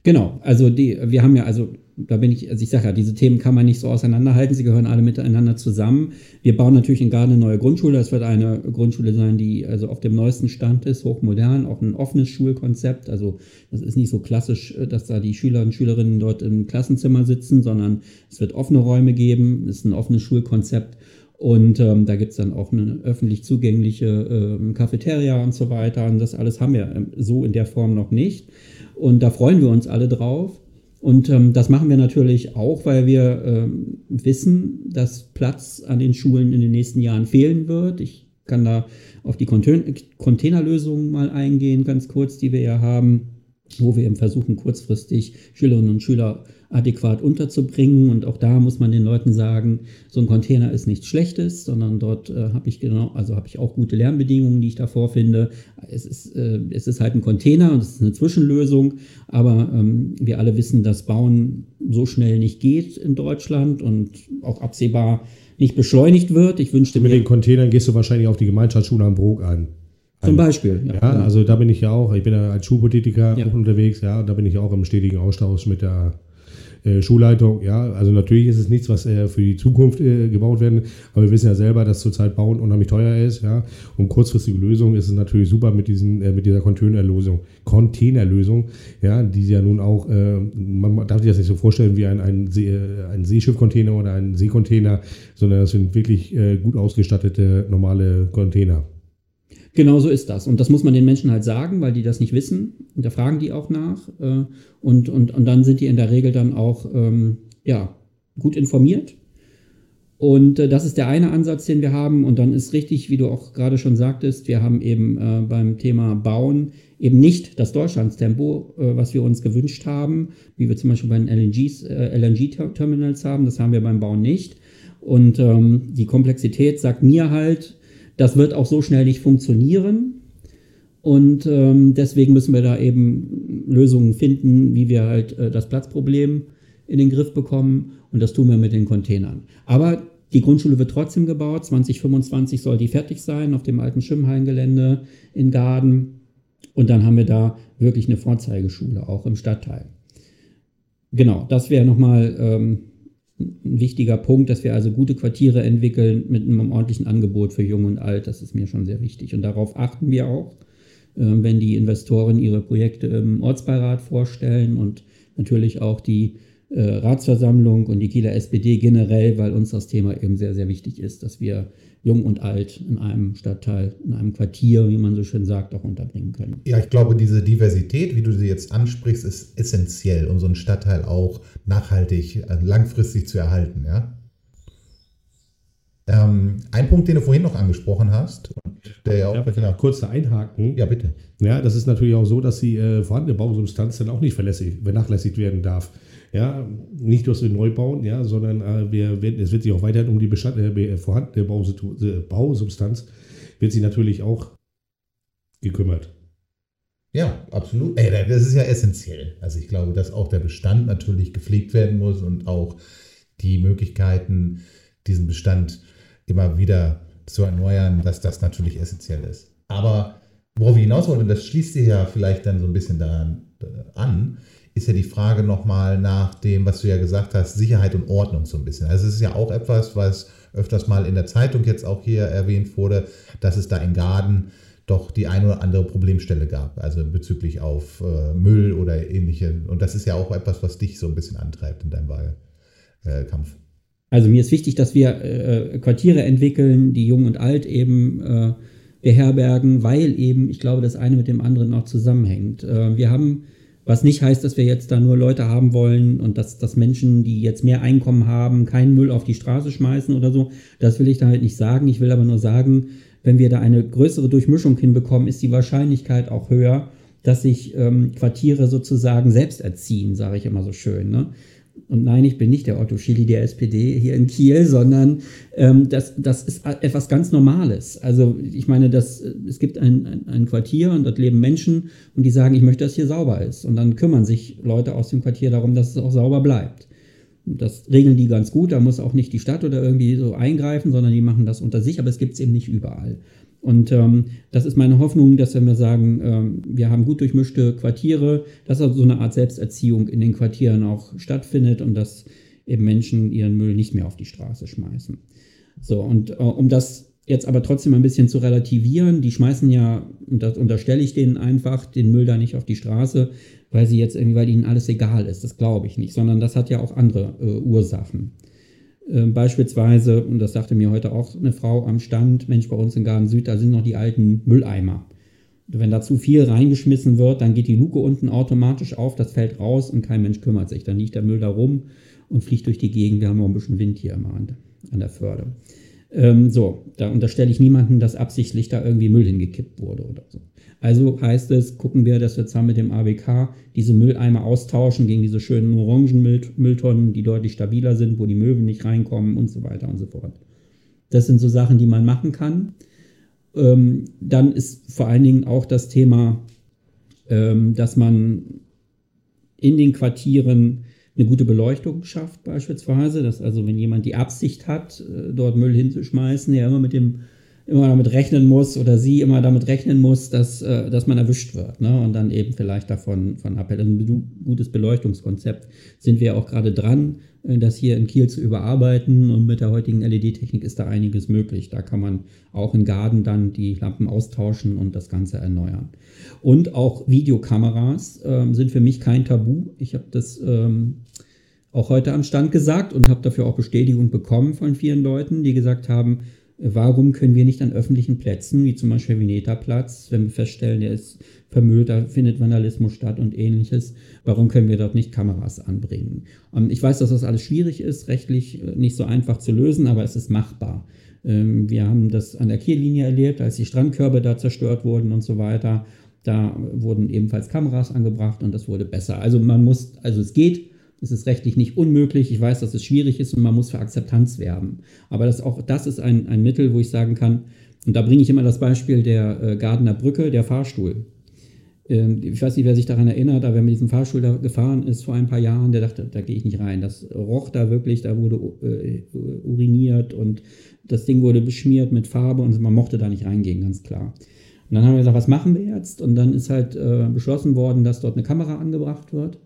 Genau, also die, wir haben ja, also da bin ich, also ich sage ja, diese Themen kann man nicht so auseinanderhalten, sie gehören alle miteinander zusammen. Wir bauen natürlich in Garden eine neue Grundschule, das wird eine Grundschule sein, die also auf dem neuesten Stand ist, hochmodern, auch ein offenes Schulkonzept, also das ist nicht so klassisch, dass da die Schüler und Schülerinnen dort im Klassenzimmer sitzen, sondern es wird offene Räume geben, es ist ein offenes Schulkonzept und ähm, da gibt es dann auch eine öffentlich zugängliche ähm, Cafeteria und so weiter. Und das alles haben wir ähm, so in der Form noch nicht. Und da freuen wir uns alle drauf. Und ähm, das machen wir natürlich auch, weil wir ähm, wissen, dass Platz an den Schulen in den nächsten Jahren fehlen wird. Ich kann da auf die Containerlösungen mal eingehen, ganz kurz, die wir ja haben, wo wir eben versuchen, kurzfristig Schülerinnen und Schüler adäquat unterzubringen. Und auch da muss man den Leuten sagen, so ein Container ist nichts Schlechtes, sondern dort äh, habe ich genau, also habe ich auch gute Lernbedingungen, die ich da vorfinde. Es ist, äh, es ist halt ein Container und es ist eine Zwischenlösung, aber ähm, wir alle wissen, dass Bauen so schnell nicht geht in Deutschland und auch absehbar nicht beschleunigt wird. Ich wünschte Mit den Containern gehst du wahrscheinlich auf die Gemeinschaftsschule am Brok ein. Zum Beispiel, ja. ja also da bin ich ja auch, ich bin ja als Schulpolitiker Ja. auch unterwegs, ja, da bin ich auch im stetigen Austausch mit der äh, Schulleitung, ja, also natürlich ist es nichts, was äh, für die Zukunft äh, gebaut werden, aber wir wissen ja selber, dass zurzeit Bauen unheimlich teuer ist, ja, und kurzfristige Lösungen ist es natürlich super mit diesen, äh, mit dieser Containerlösung, Containerlösung, ja, die ja nun auch, äh, man darf sich das nicht so vorstellen wie ein, ein, See, äh, ein Seeschiffcontainer oder ein Seekontainer, sondern das sind wirklich äh, gut ausgestattete normale Container. Genau so ist das. Und das muss man den Menschen halt sagen, weil die das nicht wissen. Und da fragen die auch nach. Äh, und, und, und dann sind die in der Regel dann auch ähm, ja, gut informiert. Und äh, das ist der eine Ansatz, den wir haben. Und dann ist richtig, wie du auch gerade schon sagtest, wir haben eben äh, beim Thema Bauen eben nicht das Deutschlandstempo, äh, was wir uns gewünscht haben, wie wir zum Beispiel bei den LNGs, äh, LNG-Terminals haben. Das haben wir beim Bauen nicht. Und ähm, die Komplexität sagt mir halt, das wird auch so schnell nicht funktionieren. Und ähm, deswegen müssen wir da eben Lösungen finden, wie wir halt äh, das Platzproblem in den Griff bekommen. Und das tun wir mit den Containern. Aber die Grundschule wird trotzdem gebaut. 2025 soll die fertig sein auf dem alten Schwimmhallengelände in Garden. Und dann haben wir da wirklich eine Vorzeigeschule, auch im Stadtteil. Genau, das wäre nochmal ähm, ein wichtiger Punkt, dass wir also gute Quartiere entwickeln mit einem ordentlichen Angebot für Jung und Alt. Das ist mir schon sehr wichtig. Und darauf achten wir auch, äh, wenn die Investoren ihre Projekte im Ortsbeirat vorstellen und natürlich auch die äh, Ratsversammlung und die Kieler SPD generell, weil uns das Thema eben sehr, sehr wichtig ist, dass wir Jung und Alt in einem Stadtteil, in einem Quartier, wie man so schön sagt, auch unterbringen können. Ja, ich glaube, diese Diversität, wie du sie jetzt ansprichst, ist essentiell, um so einen Stadtteil auch nachhaltig, äh, langfristig zu erhalten. Ja? Ähm, ein Punkt, den du vorhin noch angesprochen hast, und der ja auch. Ja, genau. kurz da einhaken. ja, bitte. Ja, das ist natürlich auch so, dass die äh, vorhandene Bausubstanz dann auch nicht vernachlässigt werden darf. Ja, nicht durch den Neubau, ja, sondern äh, wir werden, es wird sich auch weiterhin um die Bestand, äh, vorhandene Bausitu äh, Bausubstanz wird sich natürlich auch gekümmert. Ja, absolut. Ey, das ist ja essentiell. Also ich glaube, dass auch der Bestand natürlich gepflegt werden muss und auch die Möglichkeiten, diesen Bestand immer wieder zu erneuern, dass das natürlich essentiell ist. Aber worauf ich hinaus wollte, das schließt sich ja vielleicht dann so ein bisschen daran äh, an, ist ja die Frage nochmal nach dem, was du ja gesagt hast, Sicherheit und Ordnung so ein bisschen. Also es ist ja auch etwas, was öfters mal in der Zeitung jetzt auch hier erwähnt wurde, dass es da in Garden doch die eine oder andere Problemstelle gab, also bezüglich auf äh, Müll oder ähnliche. Und das ist ja auch etwas, was dich so ein bisschen antreibt in deinem Wahlkampf. Also mir ist wichtig, dass wir äh, Quartiere entwickeln, die jung und alt eben äh, beherbergen, weil eben, ich glaube, das eine mit dem anderen auch zusammenhängt. Äh, wir haben, was nicht heißt, dass wir jetzt da nur Leute haben wollen und dass, dass Menschen, die jetzt mehr Einkommen haben, keinen Müll auf die Straße schmeißen oder so. Das will ich da halt nicht sagen. Ich will aber nur sagen, wenn wir da eine größere Durchmischung hinbekommen, ist die Wahrscheinlichkeit auch höher, dass sich ähm, Quartiere sozusagen selbst erziehen, sage ich immer so schön. Ne? Und nein, ich bin nicht der Otto Schily der SPD hier in Kiel, sondern ähm, das, das ist etwas ganz Normales. Also ich meine, das, es gibt ein, ein, ein Quartier und dort leben Menschen und die sagen, ich möchte, dass hier sauber ist. Und dann kümmern sich Leute aus dem Quartier darum, dass es auch sauber bleibt. Das regeln die ganz gut, da muss auch nicht die Stadt oder irgendwie so eingreifen, sondern die machen das unter sich, aber es gibt es eben nicht überall. Und ähm, das ist meine Hoffnung, dass wenn wir sagen, ähm, wir haben gut durchmischte Quartiere, dass also so eine Art Selbsterziehung in den Quartieren auch stattfindet und dass eben Menschen ihren Müll nicht mehr auf die Straße schmeißen. So, und äh, um das jetzt aber trotzdem ein bisschen zu relativieren, die schmeißen ja, und das unterstelle ich denen einfach, den Müll da nicht auf die Straße, weil sie jetzt irgendwie, weil ihnen alles egal ist. Das glaube ich nicht, sondern das hat ja auch andere äh, Ursachen. Äh, beispielsweise, und das sagte mir heute auch eine Frau am Stand, Mensch, bei uns in Garden Süd, da sind noch die alten Mülleimer. Wenn da zu viel reingeschmissen wird, dann geht die Luke unten automatisch auf, das fällt raus und kein Mensch kümmert sich. Dann liegt der Müll da rum und fliegt durch die Gegend. Wir haben auch ein bisschen Wind hier immer an, an der Förde. Ähm, so, da unterstelle ich niemanden, dass absichtlich da irgendwie Müll hingekippt wurde oder so. Also heißt es, gucken wir, dass wir zusammen mit dem AWK diese Mülleimer austauschen gegen diese schönen Orangenmülltonnen, die deutlich stabiler sind, wo die Möwen nicht reinkommen und so weiter und so fort. Das sind so Sachen, die man machen kann. Ähm, dann ist vor allen Dingen auch das Thema, ähm, dass man in den Quartieren eine gute Beleuchtung schafft beispielsweise, dass also wenn jemand die Absicht hat, dort Müll hinzuschmeißen, er immer mit dem immer damit rechnen muss oder sie immer damit rechnen muss, dass, äh, dass man erwischt wird. Ne? Und dann eben vielleicht davon von abhält. Also ein gutes Beleuchtungskonzept sind wir auch gerade dran, äh, das hier in Kiel zu überarbeiten. Und mit der heutigen LED-Technik ist da einiges möglich. Da kann man auch in Garden dann die Lampen austauschen und das Ganze erneuern. Und auch Videokameras ähm, sind für mich kein Tabu. Ich habe das ähm, auch heute am Stand gesagt und habe dafür auch Bestätigung bekommen von vielen Leuten, die gesagt haben, Warum können wir nicht an öffentlichen Plätzen, wie zum Beispiel Vineta-Platz, wenn wir feststellen, der ist vermüllt, da findet Vandalismus statt und ähnliches, warum können wir dort nicht Kameras anbringen? Ähm, ich weiß, dass das alles schwierig ist, rechtlich äh, nicht so einfach zu lösen, aber es ist machbar. Ähm, wir haben das an der Kiellinie erlebt, als die Strandkörbe da zerstört wurden und so weiter. Da wurden ebenfalls Kameras angebracht und das wurde besser. Also man muss, also es geht, es ist rechtlich nicht unmöglich. Ich weiß, dass es schwierig ist und man muss für Akzeptanz werben. Aber das, auch das ist ein, ein Mittel, wo ich sagen kann, und da bringe ich immer das Beispiel der äh, Gardener Brücke, der Fahrstuhl. Ähm, ich weiß nicht, wer sich daran erinnert, aber wer mit diesem Fahrstuhl da gefahren ist vor ein paar Jahren, der dachte, da gehe ich nicht rein. Das roch da wirklich, da wurde äh, uriniert und das Ding wurde beschmiert mit Farbe und man mochte da nicht reingehen, ganz klar. Und dann haben wir gesagt, was machen wir jetzt? Und dann ist halt äh, beschlossen worden, dass dort eine Kamera angebracht wird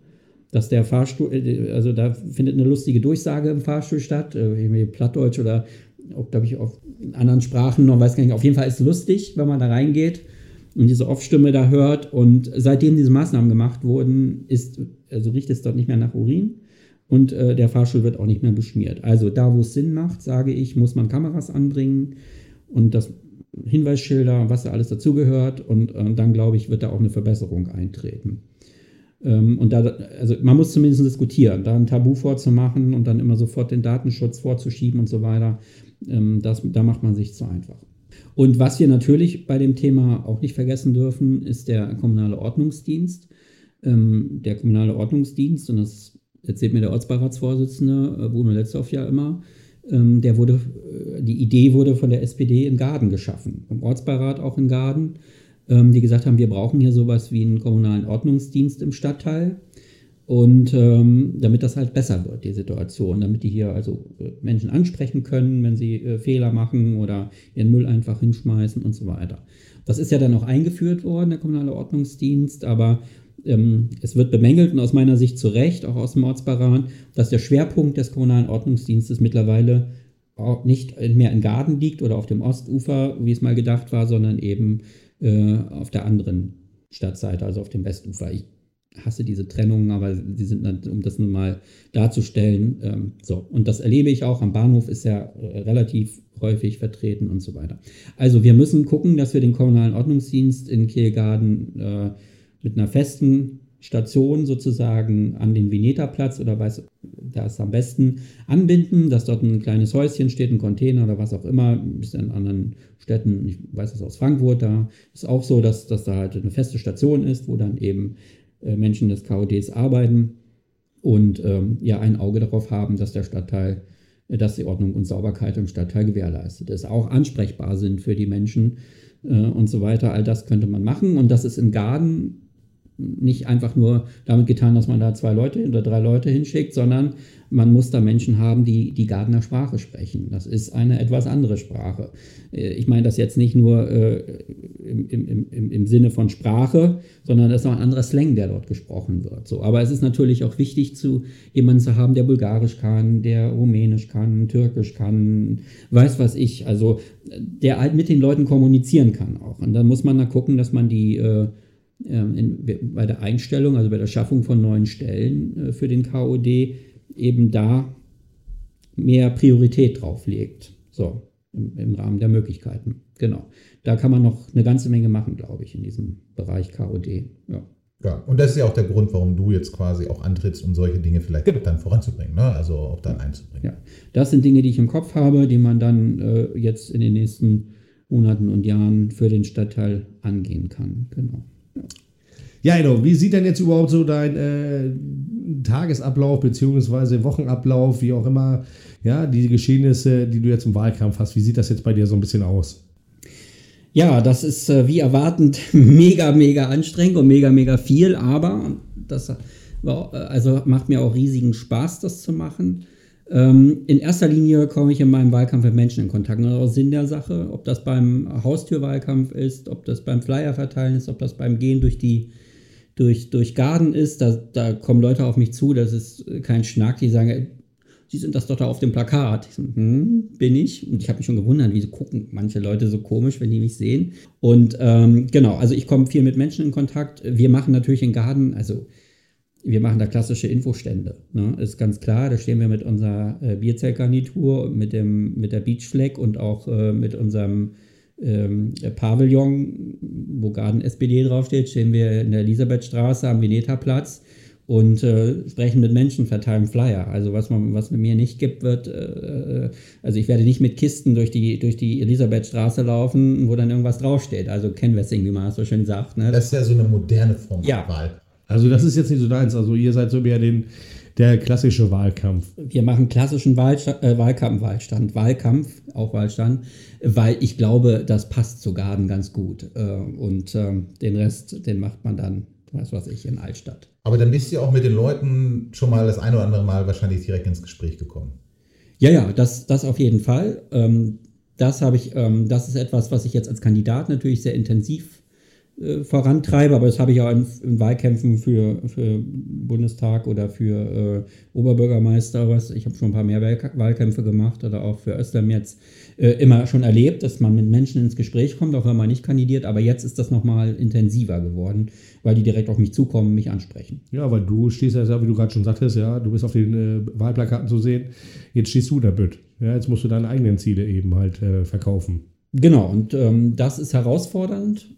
dass der Fahrstuhl, äh, also da findet eine lustige Durchsage im Fahrstuhl statt, äh, irgendwie Plattdeutsch oder auch, glaube ich, auf anderen Sprachen noch, weiß gar nicht. Auf jeden Fall ist es lustig, wenn man da reingeht und diese Off-Stimme da hört. Und seitdem diese Maßnahmen gemacht wurden, ist, also riecht es dort nicht mehr nach Urin und äh, der Fahrstuhl wird auch nicht mehr beschmiert. Also da, wo es Sinn macht, sage ich, muss man Kameras anbringen und das Hinweisschilder, was da alles dazugehört. Und, und dann, glaube ich, wird da auch eine Verbesserung eintreten. Ähm, und da, also man muss zumindest diskutieren, da ein Tabu vorzumachen und dann immer sofort den Datenschutz vorzuschieben und so weiter, ähm, das, da macht man sich zu einfach. Und was wir natürlich bei dem Thema auch nicht vergessen dürfen, ist der kommunale Ordnungsdienst. Ähm, der kommunale Ordnungsdienst, und das erzählt mir der Ortsbeiratsvorsitzende äh, Bruno Letzow ja immer, der wurde, äh, die Idee wurde von der SPD in Gaden geschaffen, vom Ortsbeirat auch in Gaden ähm, die gesagt haben, wir brauchen hier sowas wie einen kommunalen Ordnungsdienst im Stadtteil. Und ähm, damit das halt besser wird, die Situation, damit die hier also äh, Menschen ansprechen können, wenn sie äh, Fehler machen oder ihren Müll einfach hinschmeißen und so weiter. Das ist ja dann auch eingeführt worden, der kommunale Ordnungsdienst, aber ähm, es wird bemängelt und aus meiner Sicht zu Recht, auch aus dem Ortsberat, dass der Schwerpunkt des kommunalen Ordnungsdienstes mittlerweile auch nicht mehr in Garden liegt oder auf dem Ostufer, wie es mal gedacht war, sondern eben äh, auf der anderen Stadtseite, also auf dem Westufer. Ich hasse diese Trennungen, aber sie sind, dann, um das nun mal darzustellen. Ähm, so, und das erlebe ich auch. Am Bahnhof ist ja äh, relativ häufig vertreten und so weiter. Also wir müssen gucken, dass wir den kommunalen Ordnungsdienst in Kielgarden äh, mit einer festen Station sozusagen an den Veneta-Platz oder weiß, da ist am besten anbinden, dass dort ein kleines Häuschen steht, ein Container oder was auch immer, ist in anderen Städten, ich weiß es aus Frankfurt, da ist auch so, dass, dass da halt eine feste Station ist, wo dann eben äh, Menschen des KODs arbeiten und ähm, ja ein Auge darauf haben, dass der Stadtteil, äh, dass die Ordnung und Sauberkeit im Stadtteil gewährleistet ist, auch ansprechbar sind für die Menschen äh, und so weiter. All das könnte man machen und das ist in Garden nicht einfach nur damit getan, dass man da zwei Leute oder drei Leute hinschickt, sondern man muss da Menschen haben, die die Gardner Sprache sprechen. Das ist eine etwas andere Sprache. Äh, ich meine das jetzt nicht nur äh, im, im, im, im Sinne von Sprache, sondern das ist auch ein anderer Slang, der dort gesprochen wird. So, aber es ist natürlich auch wichtig, zu jemanden zu haben, der Bulgarisch kann, der Rumänisch kann, Türkisch kann, weiß was ich, also der halt mit den Leuten kommunizieren kann auch. Und dann muss man da gucken, dass man die äh, in, bei der Einstellung, also bei der Schaffung von neuen Stellen äh, für den KOD, eben da mehr Priorität drauf legt. So, im, im, Rahmen der Möglichkeiten. Genau. Da kann man noch eine ganze Menge machen, glaube ich, in diesem Bereich KOD. Ja. Ja, und das ist ja auch der Grund, warum du jetzt quasi auch antrittst, um solche Dinge vielleicht genau. dann voranzubringen, ne? also auch dann einzubringen. Ja, das sind Dinge, die ich im Kopf habe, die man dann äh, jetzt in den nächsten Monaten und Jahren für den Stadtteil angehen kann. Genau. Ja, Edo, wie sieht denn jetzt überhaupt so dein äh, Tagesablauf bzw. Wochenablauf, wie auch immer, ja, die Geschehnisse, die du jetzt im Wahlkampf hast, wie sieht das jetzt bei dir so ein bisschen aus? Ja, das ist äh, wie erwartend mega, mega anstrengend und mega, mega viel, aber das war, also macht mir auch riesigen Spaß, das zu machen. Ähm, in erster Linie komme ich in meinem Wahlkampf mit Menschen in Kontakt. Das ist auch Sinn der Sache, ob das beim Haustürwahlkampf ist, ob das beim Flyerverteilen ist, ob das beim Gehen durch die durch, durch Garden ist. Da, da kommen Leute auf mich zu, das ist kein Schnack, die sagen, Sie sind das doch da auf dem Plakat. Ich so, hm, bin ich. Und ich habe mich schon gewundert, wie gucken manche Leute so komisch, wenn die mich sehen. Und ähm, genau, also ich komme viel mit Menschen in Kontakt. Wir machen natürlich in Garden, also wir machen da klassische Infostände. Ne? Ist ganz klar, da stehen wir mit unserer äh, Bierzeltgarnitur, mit, dem, mit der Beachflag und auch äh, mit unserem ähm, Pavillon, wo Garden SPD draufsteht, stehen wir in der Elisabethstraße am Veneta-Platz und äh, sprechen mit Menschen, verteilen Flyer. Also was man, was mir nicht gibt, wird, äh, äh, also ich werde nicht mit Kisten durch die, durch die Elisabethstraße laufen, wo dann irgendwas draufsteht. Also Canvassing, wie man das so schön sagt. Ne? Das ist ja so eine moderne Form Ja. Wahl. Also das ist jetzt nicht so deins. Also ihr seid so mehr den, der klassische Wahlkampf. Wir machen klassischen Wahlsta äh, Wahlkampf, Wahlstand, Wahlkampf, auch Wahlstand, weil ich glaube, das passt zu Garden ganz gut. Äh, und ähm, den Rest, den macht man dann, weiß was ich, in Altstadt. Aber dann bist du ja auch mit den Leuten schon mal das ein oder andere Mal wahrscheinlich direkt ins Gespräch gekommen. Ja, ja, das, das auf jeden Fall. Ähm, das habe ich, ähm, das ist etwas, was ich jetzt als Kandidat natürlich sehr intensiv äh, vorantreibe, aber das habe ich auch in, in Wahlkämpfen für, für Bundestag oder für äh, Oberbürgermeister, was ich habe schon ein paar mehr Wahlk- Wahlkämpfe gemacht oder auch für Östlem jetzt äh, immer schon erlebt, dass man mit Menschen ins Gespräch kommt, auch wenn man nicht kandidiert, aber jetzt ist das nochmal intensiver geworden, weil die direkt auf mich zukommen, mich ansprechen. Ja, weil du stehst ja, wie du gerade schon sagtest, ja, du bist auf den äh, Wahlplakaten zu sehen. Jetzt stehst du da bütt. Ja, jetzt musst du deine eigenen Ziele eben halt äh, verkaufen. Genau, und ähm, das ist herausfordernd,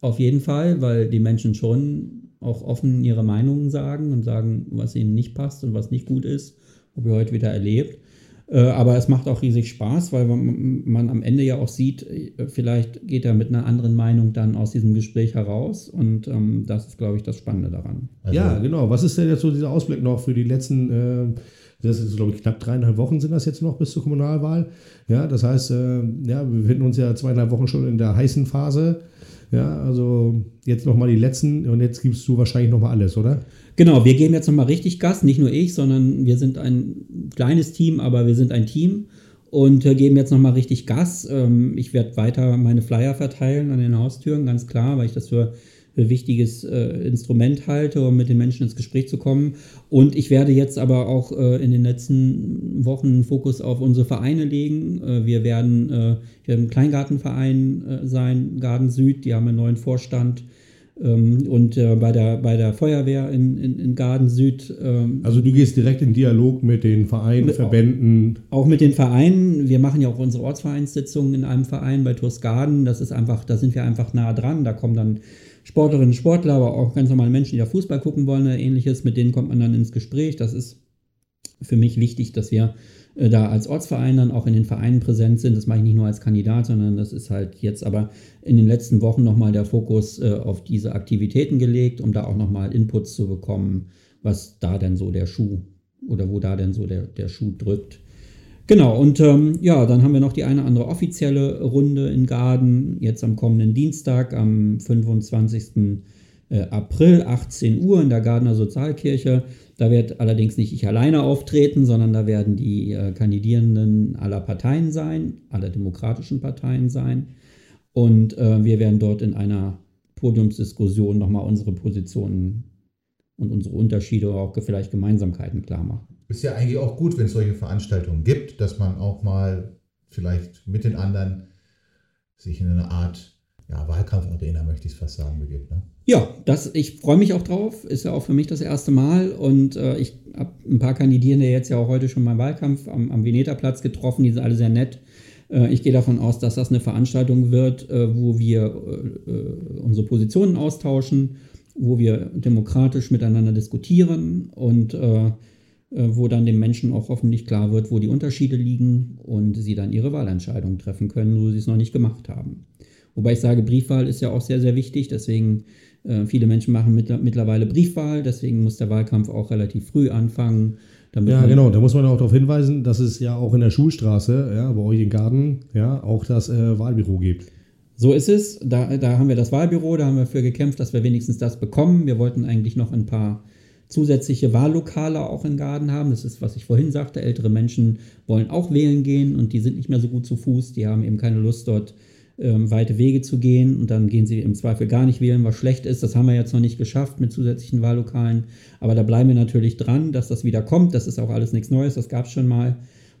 auf jeden Fall, weil die Menschen schon auch offen ihre Meinungen sagen und sagen, was ihnen nicht passt und was nicht gut ist, habe ich heute wieder erlebt. Äh, aber es macht auch riesig Spaß, weil man, man am Ende ja auch sieht, äh, vielleicht geht er mit einer anderen Meinung dann aus diesem Gespräch heraus und ähm, das ist, glaube ich, das Spannende daran. Also, ja, genau. Was ist denn jetzt so dieser Ausblick noch für die letzten, äh, das ist, glaube ich, knapp dreieinhalb Wochen sind das jetzt noch bis zur Kommunalwahl. Ja, das heißt, äh, ja, wir befinden uns ja zweieinhalb Wochen schon in der heißen Phase. Ja, also jetzt nochmal die letzten und jetzt gibst du wahrscheinlich nochmal alles, oder? Genau, wir geben jetzt nochmal richtig Gas, nicht nur ich, sondern wir sind ein kleines Team, aber wir sind ein Team und äh, geben jetzt nochmal richtig Gas. Ähm, ich werde weiter meine Flyer verteilen an den Haustüren, ganz klar, weil ich das für wichtiges äh, Instrument halte, um mit den Menschen ins Gespräch zu kommen. Und ich werde jetzt aber auch äh, in den letzten Wochen einen Fokus auf unsere Vereine legen. Äh, wir werden, äh, ein Kleingartenverein äh, sein, Garten Süd, die haben einen neuen Vorstand. Ähm, und äh, bei, der, bei der Feuerwehr in, in, in Garden Süd ähm, Also du gehst direkt in Dialog mit den Vereinen, Mit- Verbänden. auch mit den Vereinen. Wir machen ja auch unsere Ortsvereinssitzungen in einem Verein bei Torsgaden. Das ist einfach, da sind wir einfach nah dran. Da kommen dann Sportlerinnen, Sportler, aber auch ganz normale Menschen, die da Fußball gucken wollen oder ähnliches. Mit denen kommt man dann ins Gespräch. Das ist für mich wichtig, dass wir äh, da als Ortsverein dann auch in den Vereinen präsent sind. Das mache ich nicht nur als Kandidat, sondern das ist halt jetzt aber in den letzten Wochen nochmal der Fokus äh, auf diese Aktivitäten gelegt, um da auch nochmal Inputs zu bekommen, was da denn so der Schuh oder wo da denn so der, der Schuh drückt. Genau, und ähm, ja, dann haben wir noch die eine andere offizielle Runde in Garden, jetzt am kommenden Dienstag, am 25. äh, April, 18 Uhr in der Gardener Sozialkirche. Da wird allerdings nicht ich alleine auftreten, sondern da werden die äh, Kandidierenden aller Parteien sein, aller demokratischen Parteien sein. Und äh, wir werden dort in einer Podiumsdiskussion nochmal unsere Positionen und unsere Unterschiede, auch vielleicht Gemeinsamkeiten klar machen. Ist ja eigentlich auch gut, wenn es solche Veranstaltungen gibt, dass man auch mal vielleicht mit den anderen sich in eine Art ja, Wahlkampfarena, möchte ich es fast sagen, begibt. Ne? Ja, das, ich freue mich auch drauf. Ist ja auch für mich das erste Mal. Und äh, ich habe ein paar Kandidierende jetzt ja auch heute schon beim Wahlkampf am, am Veneta-Platz getroffen. Die sind alle sehr nett. Äh, ich gehe davon aus, dass das eine Veranstaltung wird, äh, wo wir äh, äh, unsere Positionen austauschen, wo wir demokratisch miteinander diskutieren und äh, wo dann den Menschen auch hoffentlich klar wird, wo die Unterschiede liegen und sie dann ihre Wahlentscheidung treffen können, wo sie es noch nicht gemacht haben. Wobei ich sage, Briefwahl ist ja auch sehr, sehr wichtig. Deswegen, äh, viele Menschen machen mit, mittlerweile Briefwahl. Deswegen muss der Wahlkampf auch relativ früh anfangen. Ja, genau. Da muss man auch darauf hinweisen, dass es ja auch in der Schulstraße, ja, bei euch in Garden, ja, auch das äh, Wahlbüro gibt. So ist es. Da, da haben wir das Wahlbüro, da haben wir für gekämpft, dass wir wenigstens das bekommen. Wir wollten eigentlich noch ein paar zusätzliche Wahllokale auch in Garden haben. Das ist, was ich vorhin sagte, ältere Menschen wollen auch wählen gehen und die sind nicht mehr so gut zu Fuß, die haben eben keine Lust dort ähm, weite Wege zu gehen und dann gehen sie im Zweifel gar nicht wählen, was schlecht ist. Das haben wir jetzt noch nicht geschafft mit zusätzlichen Wahllokalen, aber da bleiben wir natürlich dran, dass das wieder kommt. Das ist auch alles nichts Neues, das gab es schon mal.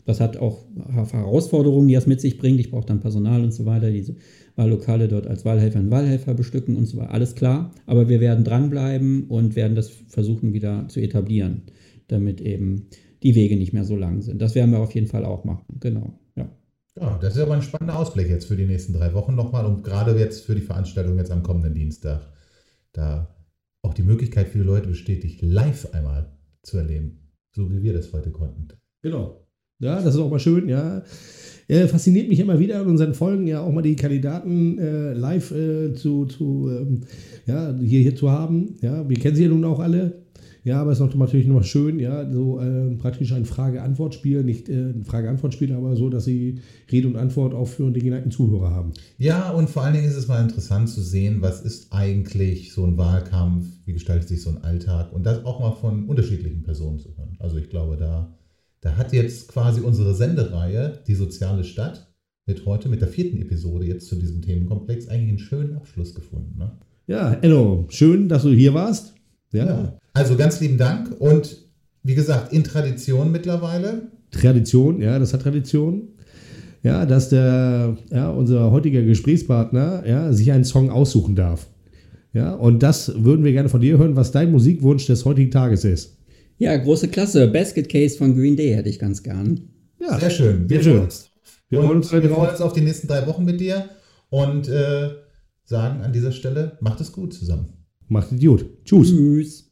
Das hat auch Herausforderungen, die das mit sich bringt. Ich brauche dann Personal und so weiter, diese Wahllokale dort als Wahlhelfer und Wahlhelfer bestücken und so weiter. Alles klar. Aber wir werden dranbleiben und werden das versuchen wieder zu etablieren, damit eben die Wege nicht mehr so lang sind. Das werden wir auf jeden Fall auch machen. Genau. Ja. Das ist aber ein spannender Ausblick jetzt für die nächsten drei Wochen nochmal und gerade jetzt für die Veranstaltung jetzt am kommenden Dienstag. Da auch die Möglichkeit für die Leute besteht, dich live einmal zu erleben, so wie wir das heute konnten. Genau. Ja, das ist auch mal schön, ja. Äh, fasziniert mich immer wieder in unseren Folgen ja auch mal die Kandidaten äh, live äh, zu, zu ähm, ja, hier, hier zu haben. Ja, wir kennen sie ja nun auch alle. Ja, aber es ist noch, natürlich noch schön, ja, so äh, praktisch ein Frage-Antwort-Spiel, nicht äh, ein Frage-Antwort-Spiel, aber so, dass sie Rede und Antwort auch für den geneigten Zuhörer haben. Ja, und vor allen Dingen ist es mal interessant zu sehen, was ist eigentlich so ein Wahlkampf, wie gestaltet sich so ein Alltag und das auch mal von unterschiedlichen Personen zu hören. Also ich glaube, da da hat jetzt quasi unsere Sendereihe, die soziale Stadt, mit heute, mit der vierten Episode jetzt zu diesem Themenkomplex, eigentlich einen schönen Abschluss gefunden. Ne? Ja, Enno, schön, dass du hier warst. Ja. ja. Also ganz lieben Dank und wie gesagt, in Tradition mittlerweile. Tradition, ja, das hat Tradition. Ja, dass der, ja, unser heutiger Gesprächspartner ja, sich einen Song aussuchen darf. Ja, und das würden wir gerne von dir hören, was dein Musikwunsch des heutigen Tages ist. Ja, große Klasse. Basket Case von Green Day hätte ich ganz gern. Ja, sehr schön. Wir, sehr schön. Wir, freuen uns, wir freuen uns auf die nächsten drei Wochen mit dir und äh, sagen an dieser Stelle, macht es gut zusammen. Macht gut. Tschüss. Tschüss.